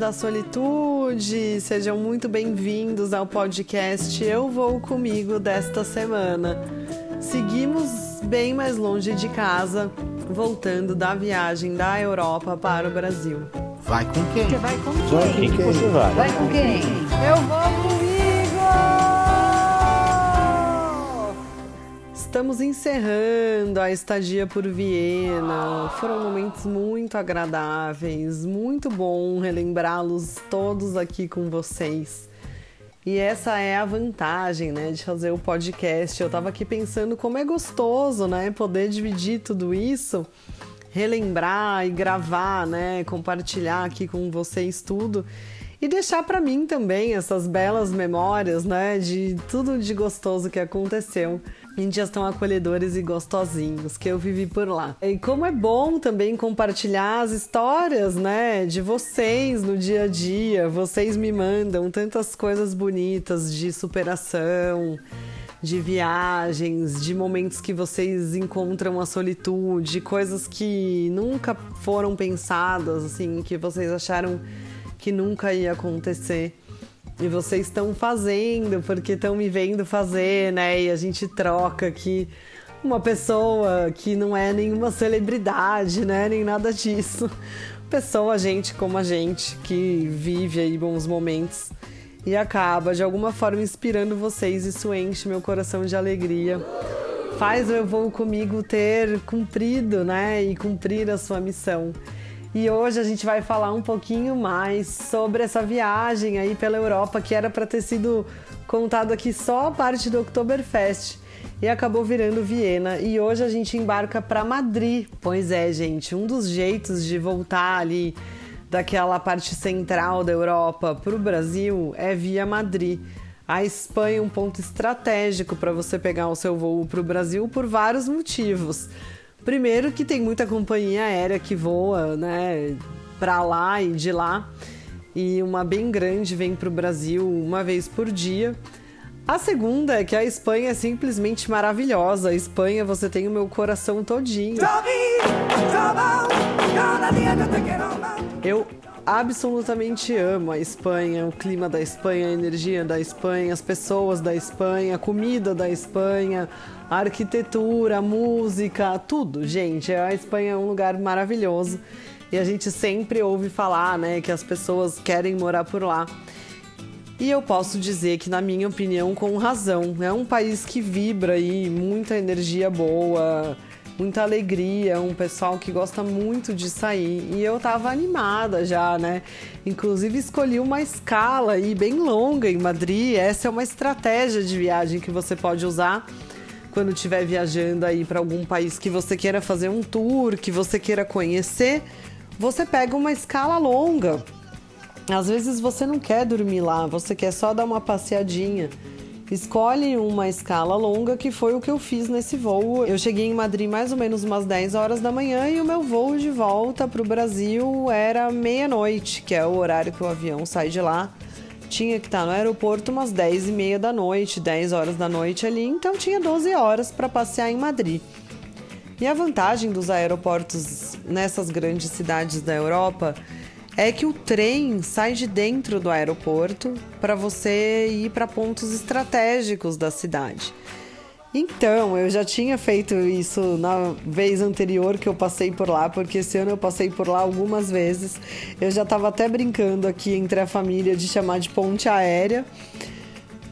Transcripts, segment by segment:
da solitude, sejam muito bem-vindos ao podcast Eu Vou Comigo desta semana. Seguimos bem mais longe de casa, voltando da viagem da Europa para o Brasil. Vai com quem? Você vai com Vai com quem? quem você vai? Vai com quem? Eu vou Estamos encerrando a estadia por Viena. Foram momentos muito agradáveis, muito bom relembrá-los todos aqui com vocês. E essa é a vantagem, né, de fazer o podcast. Eu tava aqui pensando como é gostoso, né, poder dividir tudo isso, relembrar e gravar, né, compartilhar aqui com vocês tudo e deixar para mim também essas belas memórias, né, de tudo de gostoso que aconteceu em dias tão acolhedores e gostosinhos que eu vivi por lá. E como é bom também compartilhar as histórias, né, de vocês no dia a dia. Vocês me mandam tantas coisas bonitas de superação, de viagens, de momentos que vocês encontram a solitude, coisas que nunca foram pensadas, assim, que vocês acharam que nunca ia acontecer. E vocês estão fazendo porque estão me vendo fazer, né? E a gente troca aqui uma pessoa que não é nenhuma celebridade, né? Nem nada disso. Pessoa, gente como a gente, que vive aí bons momentos e acaba de alguma forma inspirando vocês. Isso enche meu coração de alegria. Faz o Eu Vou Comigo ter cumprido, né? E cumprir a sua missão. E hoje a gente vai falar um pouquinho mais sobre essa viagem aí pela Europa que era para ter sido contado aqui só a parte do Oktoberfest e acabou virando Viena. E hoje a gente embarca para Madrid. Pois é, gente, um dos jeitos de voltar ali daquela parte central da Europa para o Brasil é via Madrid. A Espanha é um ponto estratégico para você pegar o seu voo para o Brasil por vários motivos. Primeiro que tem muita companhia aérea que voa, né, para lá e de lá. E uma bem grande vem para o Brasil uma vez por dia. A segunda é que a Espanha é simplesmente maravilhosa. A Espanha, você tem o meu coração todinho. Eu absolutamente amo a Espanha, o clima da Espanha, a energia da Espanha, as pessoas da Espanha, a comida da Espanha, a arquitetura, a música, tudo, gente. A Espanha é um lugar maravilhoso e a gente sempre ouve falar, né, que as pessoas querem morar por lá. E eu posso dizer que, na minha opinião, com razão. É um país que vibra aí, muita energia boa, muita alegria, um pessoal que gosta muito de sair. E eu tava animada já, né? Inclusive escolhi uma escala aí bem longa em Madrid. Essa é uma estratégia de viagem que você pode usar quando estiver viajando aí para algum país que você queira fazer um tour, que você queira conhecer. Você pega uma escala longa. Às vezes você não quer dormir lá, você quer só dar uma passeadinha. Escolhe uma escala longa, que foi o que eu fiz nesse voo. Eu cheguei em Madrid mais ou menos umas 10 horas da manhã e o meu voo de volta para o Brasil era meia-noite, que é o horário que o avião sai de lá. Tinha que estar no aeroporto umas 10 e meia da noite, 10 horas da noite ali, então tinha 12 horas para passear em Madrid. E a vantagem dos aeroportos nessas grandes cidades da Europa é que o trem sai de dentro do aeroporto para você ir para pontos estratégicos da cidade. Então, eu já tinha feito isso na vez anterior que eu passei por lá, porque esse ano eu passei por lá algumas vezes. Eu já estava até brincando aqui entre a família de chamar de ponte aérea.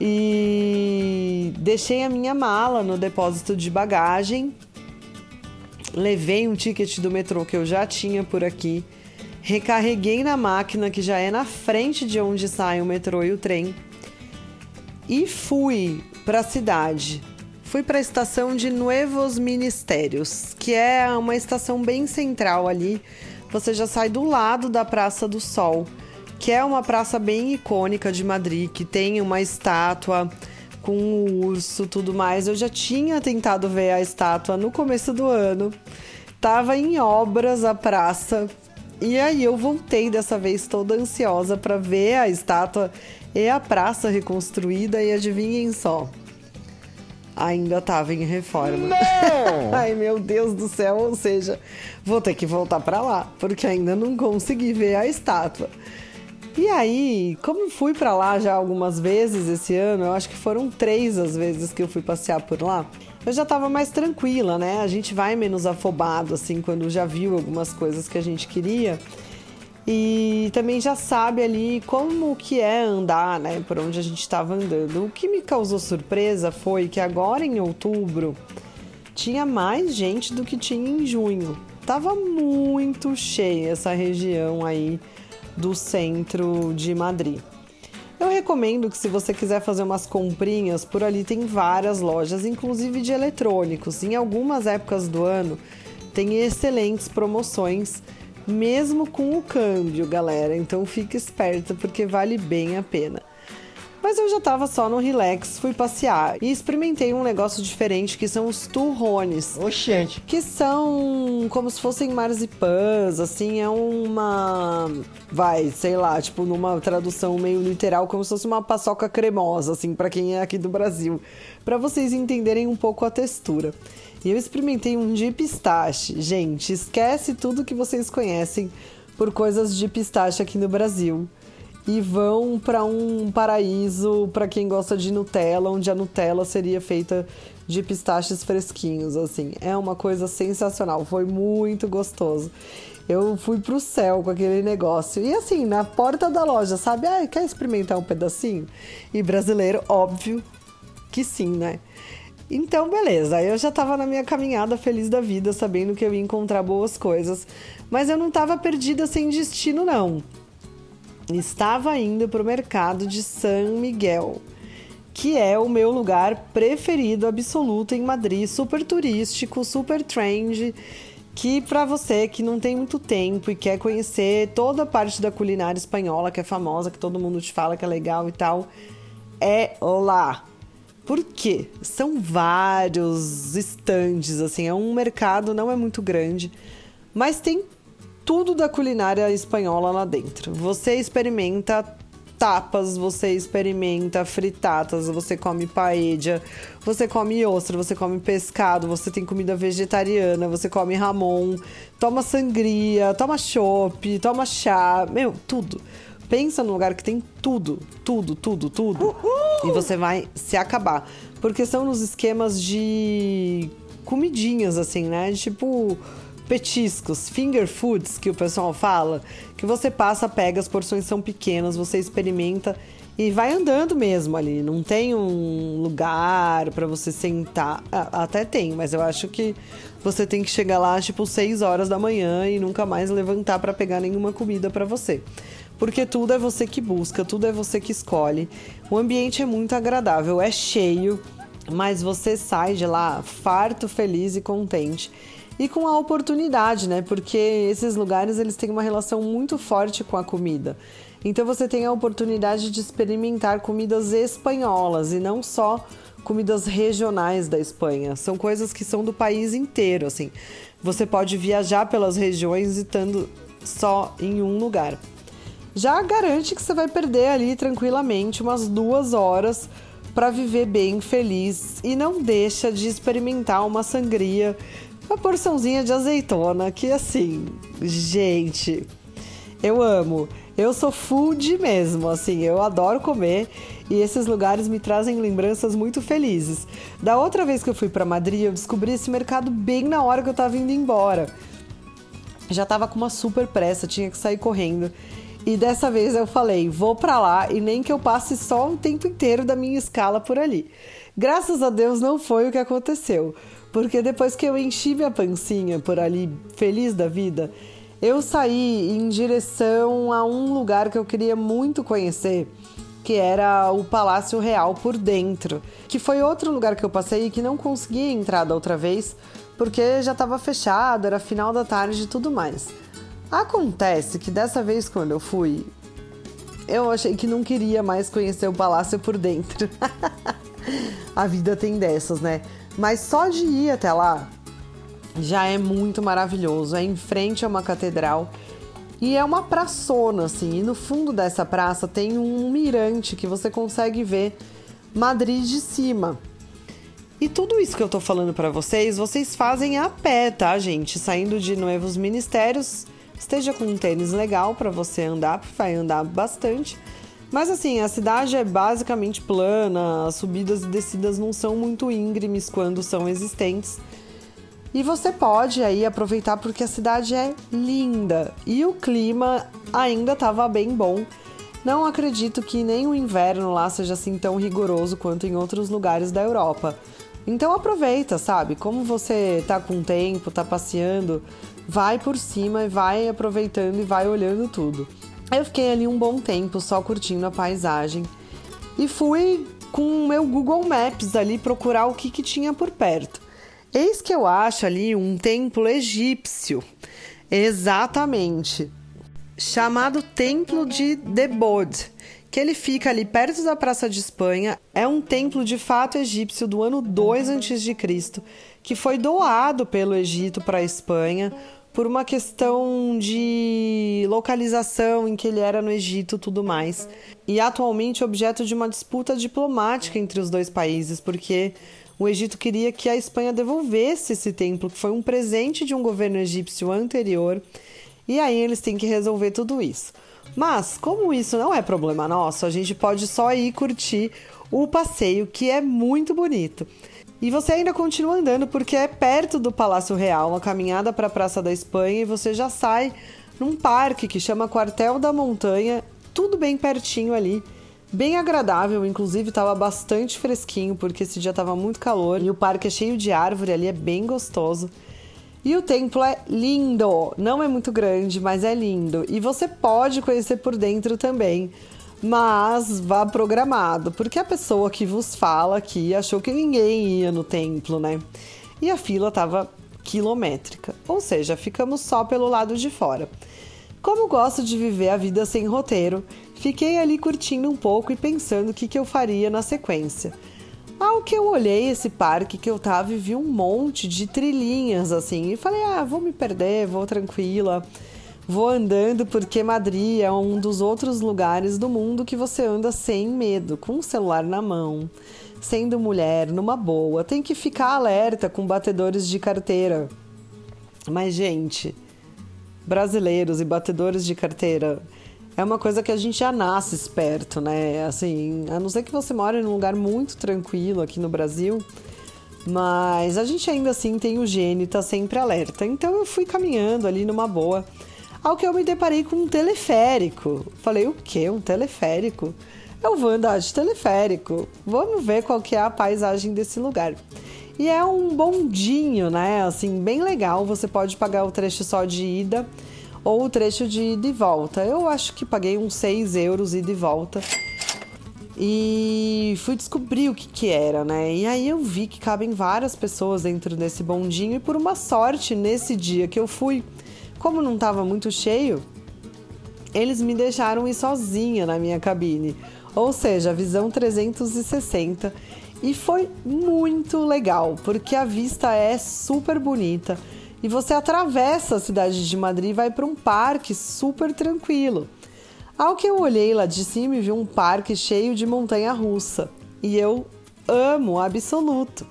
E deixei a minha mala no depósito de bagagem. Levei um ticket do metrô que eu já tinha por aqui recarreguei na máquina que já é na frente de onde sai o metrô e o trem e fui para a cidade. Fui para a estação de Nuevos Ministérios, que é uma estação bem central ali. Você já sai do lado da Praça do Sol, que é uma praça bem icônica de Madrid, que tem uma estátua com um urso, tudo mais. Eu já tinha tentado ver a estátua no começo do ano. Tava em obras a praça, e aí eu voltei dessa vez toda ansiosa para ver a estátua e a praça reconstruída e adivinhem só. Ainda tava em reforma. Não! Ai, meu Deus do céu, ou seja, vou ter que voltar para lá, porque ainda não consegui ver a estátua. E aí, como fui para lá já algumas vezes esse ano, eu acho que foram três as vezes que eu fui passear por lá, eu já tava mais tranquila, né? A gente vai menos afobado, assim, quando já viu algumas coisas que a gente queria. E também já sabe ali como que é andar, né? Por onde a gente estava andando. O que me causou surpresa foi que agora em outubro tinha mais gente do que tinha em junho. Tava muito cheia essa região aí do centro de Madrid. Eu recomendo que se você quiser fazer umas comprinhas, por ali tem várias lojas, inclusive de eletrônicos. Em algumas épocas do ano tem excelentes promoções, mesmo com o câmbio, galera. Então fique esperta porque vale bem a pena. Mas eu já tava só no relax, fui passear e experimentei um negócio diferente que são os turrones. Oxente. Que são como se fossem marzipãs, assim, é uma. Vai, sei lá, tipo, numa tradução meio literal, como se fosse uma paçoca cremosa, assim, para quem é aqui do Brasil. para vocês entenderem um pouco a textura. E eu experimentei um de pistache. Gente, esquece tudo que vocês conhecem por coisas de pistache aqui no Brasil e vão para um paraíso para quem gosta de Nutella, onde a Nutella seria feita de pistaches fresquinhos, assim. É uma coisa sensacional, foi muito gostoso. Eu fui pro céu com aquele negócio. E assim, na porta da loja, sabe? Ah, quer experimentar um pedacinho? E brasileiro, óbvio que sim, né? Então, beleza. Eu já tava na minha caminhada feliz da vida, sabendo que eu ia encontrar boas coisas. Mas eu não tava perdida sem destino, não estava indo para o mercado de San Miguel, que é o meu lugar preferido absoluto em Madrid, super turístico, super trend, que para você que não tem muito tempo e quer conhecer toda a parte da culinária espanhola que é famosa, que todo mundo te fala que é legal e tal, é lá. Por quê? São vários estandes, assim, é um mercado, não é muito grande, mas tem tudo da culinária espanhola lá dentro. Você experimenta tapas, você experimenta fritatas, você come paella, você come ostra, você come pescado, você tem comida vegetariana, você come ramon, toma sangria, toma chopp, toma chá, meu, tudo. Pensa num lugar que tem tudo, tudo, tudo, tudo. Uhul! E você vai se acabar. Porque são nos esquemas de comidinhas, assim, né? Tipo petiscos, finger foods, que o pessoal fala, que você passa, pega, as porções são pequenas, você experimenta e vai andando mesmo ali. Não tem um lugar para você sentar. Até tem, mas eu acho que você tem que chegar lá tipo 6 horas da manhã e nunca mais levantar para pegar nenhuma comida para você. Porque tudo é você que busca, tudo é você que escolhe. O ambiente é muito agradável, é cheio, mas você sai de lá farto, feliz e contente e com a oportunidade, né? Porque esses lugares eles têm uma relação muito forte com a comida. Então você tem a oportunidade de experimentar comidas espanholas e não só comidas regionais da Espanha. São coisas que são do país inteiro, assim. Você pode viajar pelas regiões estando só em um lugar. Já garante que você vai perder ali tranquilamente umas duas horas para viver bem feliz e não deixa de experimentar uma sangria uma porçãozinha de azeitona, que assim, gente, eu amo. Eu sou food mesmo, assim, eu adoro comer e esses lugares me trazem lembranças muito felizes. Da outra vez que eu fui para Madrid, eu descobri esse mercado bem na hora que eu tava indo embora. Já tava com uma super pressa, tinha que sair correndo. E dessa vez eu falei, vou para lá e nem que eu passe só o tempo inteiro da minha escala por ali. Graças a Deus não foi o que aconteceu. Porque depois que eu enchi minha pancinha por ali, feliz da vida, eu saí em direção a um lugar que eu queria muito conhecer, que era o Palácio Real por dentro, que foi outro lugar que eu passei e que não consegui entrar da outra vez, porque já estava fechado, era final da tarde e tudo mais. Acontece que dessa vez quando eu fui, eu achei que não queria mais conhecer o palácio por dentro. a vida tem dessas, né? Mas só de ir até lá já é muito maravilhoso. É em frente a uma catedral e é uma praçona, assim. E no fundo dessa praça tem um mirante que você consegue ver Madrid de cima. E tudo isso que eu tô falando para vocês, vocês fazem a pé, tá, gente? Saindo de Novos Ministérios, esteja com um tênis legal para você andar, porque vai andar bastante. Mas assim, a cidade é basicamente plana, as subidas e descidas não são muito íngremes quando são existentes. E você pode aí aproveitar porque a cidade é linda e o clima ainda estava bem bom. Não acredito que nem o inverno lá seja assim tão rigoroso quanto em outros lugares da Europa. Então aproveita, sabe? Como você tá com tempo, tá passeando, vai por cima e vai aproveitando e vai olhando tudo. Eu fiquei ali um bom tempo só curtindo a paisagem e fui com o meu Google Maps ali procurar o que, que tinha por perto. Eis que eu acho ali um templo egípcio. Exatamente. Chamado Templo de Debod que ele fica ali perto da Praça de Espanha. É um templo de fato egípcio do ano 2 a.C., que foi doado pelo Egito para a Espanha por uma questão de localização em que ele era no Egito tudo mais. E atualmente objeto de uma disputa diplomática entre os dois países, porque o Egito queria que a Espanha devolvesse esse templo, que foi um presente de um governo egípcio anterior, e aí eles têm que resolver tudo isso. Mas, como isso não é problema nosso, a gente pode só ir curtir o passeio, que é muito bonito. E você ainda continua andando porque é perto do Palácio Real, uma caminhada para a Praça da Espanha e você já sai num parque que chama Quartel da Montanha, tudo bem pertinho ali, bem agradável, inclusive estava bastante fresquinho porque esse dia estava muito calor e o parque é cheio de árvore ali, é bem gostoso. E o templo é lindo, não é muito grande, mas é lindo. E você pode conhecer por dentro também, mas vá programado, porque a pessoa que vos fala aqui achou que ninguém ia no templo, né? E a fila estava quilométrica, ou seja, ficamos só pelo lado de fora. Como gosto de viver a vida sem roteiro, fiquei ali curtindo um pouco e pensando o que, que eu faria na sequência. Ao que eu olhei esse parque que eu tava e vi um monte de trilhinhas assim, e falei: ah, vou me perder, vou tranquila, vou andando, porque Madrid é um dos outros lugares do mundo que você anda sem medo, com o celular na mão, sendo mulher, numa boa, tem que ficar alerta com batedores de carteira. Mas, gente, brasileiros e batedores de carteira é uma coisa que a gente já nasce esperto, né? Assim, a não ser que você mora num lugar muito tranquilo aqui no Brasil, mas a gente ainda assim tem o e tá sempre alerta. Então eu fui caminhando ali numa boa, ao que eu me deparei com um teleférico. Falei, o quê? Um teleférico? Eu vou andar de teleférico. Vamos ver qual que é a paisagem desse lugar. E é um bondinho, né? Assim, bem legal. Você pode pagar o trecho só de ida ou o trecho de ida e volta. Eu acho que paguei uns 6 euros ida e volta. E fui descobrir o que, que era, né? E aí eu vi que cabem várias pessoas dentro desse bondinho. E por uma sorte, nesse dia que eu fui, como não estava muito cheio, eles me deixaram ir sozinha na minha cabine. Ou seja, visão 360. E foi muito legal, porque a vista é super bonita e você atravessa a cidade de Madrid e vai para um parque super tranquilo. Ao que eu olhei lá de cima e vi um parque cheio de montanha russa. E eu amo absoluto.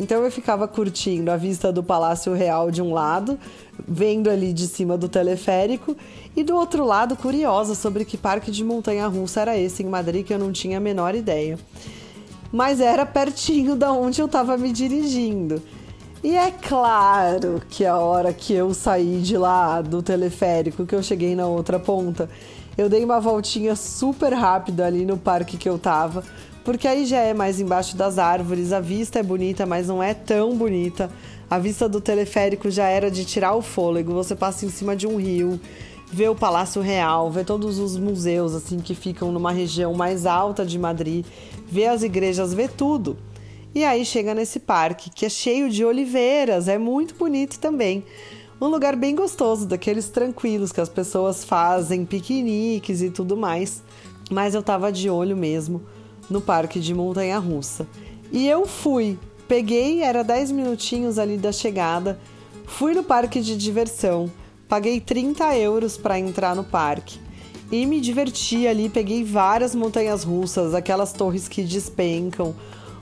Então eu ficava curtindo a vista do Palácio Real de um lado, vendo ali de cima do teleférico, e do outro lado curiosa sobre que parque de montanha russa era esse em Madrid que eu não tinha a menor ideia. Mas era pertinho da onde eu estava me dirigindo. E é claro que a hora que eu saí de lá do teleférico, que eu cheguei na outra ponta, eu dei uma voltinha super rápida ali no parque que eu tava, porque aí já é mais embaixo das árvores, a vista é bonita, mas não é tão bonita. A vista do teleférico já era de tirar o fôlego, você passa em cima de um rio, vê o Palácio Real, vê todos os museus assim que ficam numa região mais alta de Madrid, vê as igrejas, vê tudo. E aí chega nesse parque que é cheio de oliveiras, é muito bonito também. Um lugar bem gostoso, daqueles tranquilos que as pessoas fazem piqueniques e tudo mais. Mas eu tava de olho mesmo no parque de montanha russa. E eu fui, peguei, era 10 minutinhos ali da chegada, fui no parque de diversão, paguei 30 euros para entrar no parque e me diverti ali. Peguei várias montanhas russas, aquelas torres que despencam,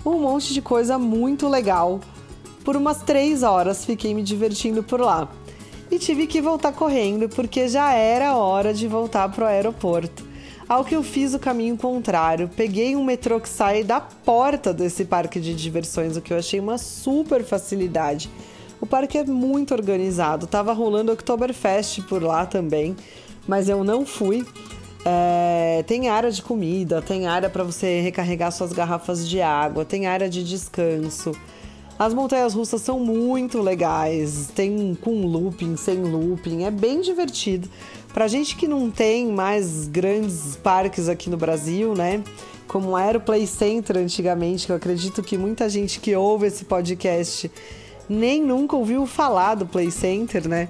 um monte de coisa muito legal. Por umas três horas fiquei me divertindo por lá. E e tive que voltar correndo porque já era hora de voltar para o aeroporto. Ao que eu fiz o caminho contrário, peguei um metrô que sai da porta desse parque de diversões, o que eu achei uma super facilidade. O parque é muito organizado, tava rolando Oktoberfest por lá também, mas eu não fui. É, tem área de comida, tem área para você recarregar suas garrafas de água, tem área de descanso. As montanhas russas são muito legais, tem com looping, sem looping, é bem divertido. Pra gente que não tem mais grandes parques aqui no Brasil, né? Como era o Play Center antigamente, que eu acredito que muita gente que ouve esse podcast nem nunca ouviu falar do Play Center, né?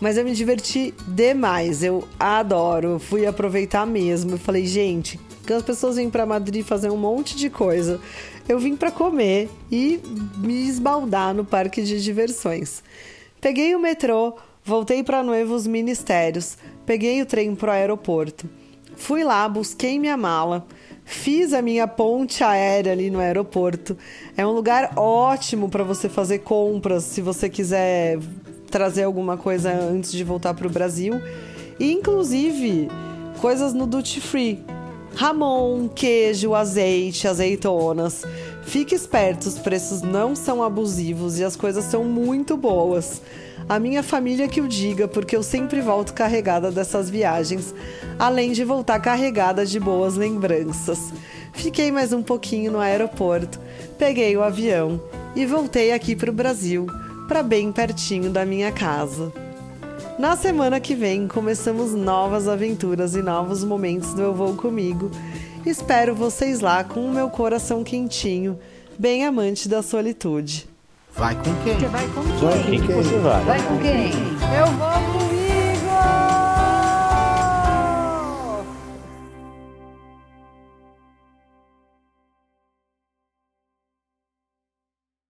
Mas eu me diverti demais, eu adoro, fui aproveitar mesmo. Eu falei, gente, as pessoas vêm para Madrid fazer um monte de coisa eu vim para comer e me esbaldar no parque de diversões. Peguei o metrô, voltei para Novos Ministérios, peguei o trem para o aeroporto. Fui lá, busquei minha mala, fiz a minha ponte aérea ali no aeroporto. É um lugar ótimo para você fazer compras se você quiser trazer alguma coisa antes de voltar para o Brasil. E, inclusive, coisas no duty free Ramon, queijo, azeite, azeitonas. Fique esperto, os preços não são abusivos e as coisas são muito boas. A minha família que o diga, porque eu sempre volto carregada dessas viagens, além de voltar carregada de boas lembranças. Fiquei mais um pouquinho no aeroporto, peguei o avião e voltei aqui para o Brasil, para bem pertinho da minha casa. Na semana que vem começamos novas aventuras e novos momentos do Eu Vou Comigo. Espero vocês lá com o meu coração quentinho, bem amante da solitude. Vai com quem? Você vai com quem? Quem que você vai? Vai com quem? Eu vou com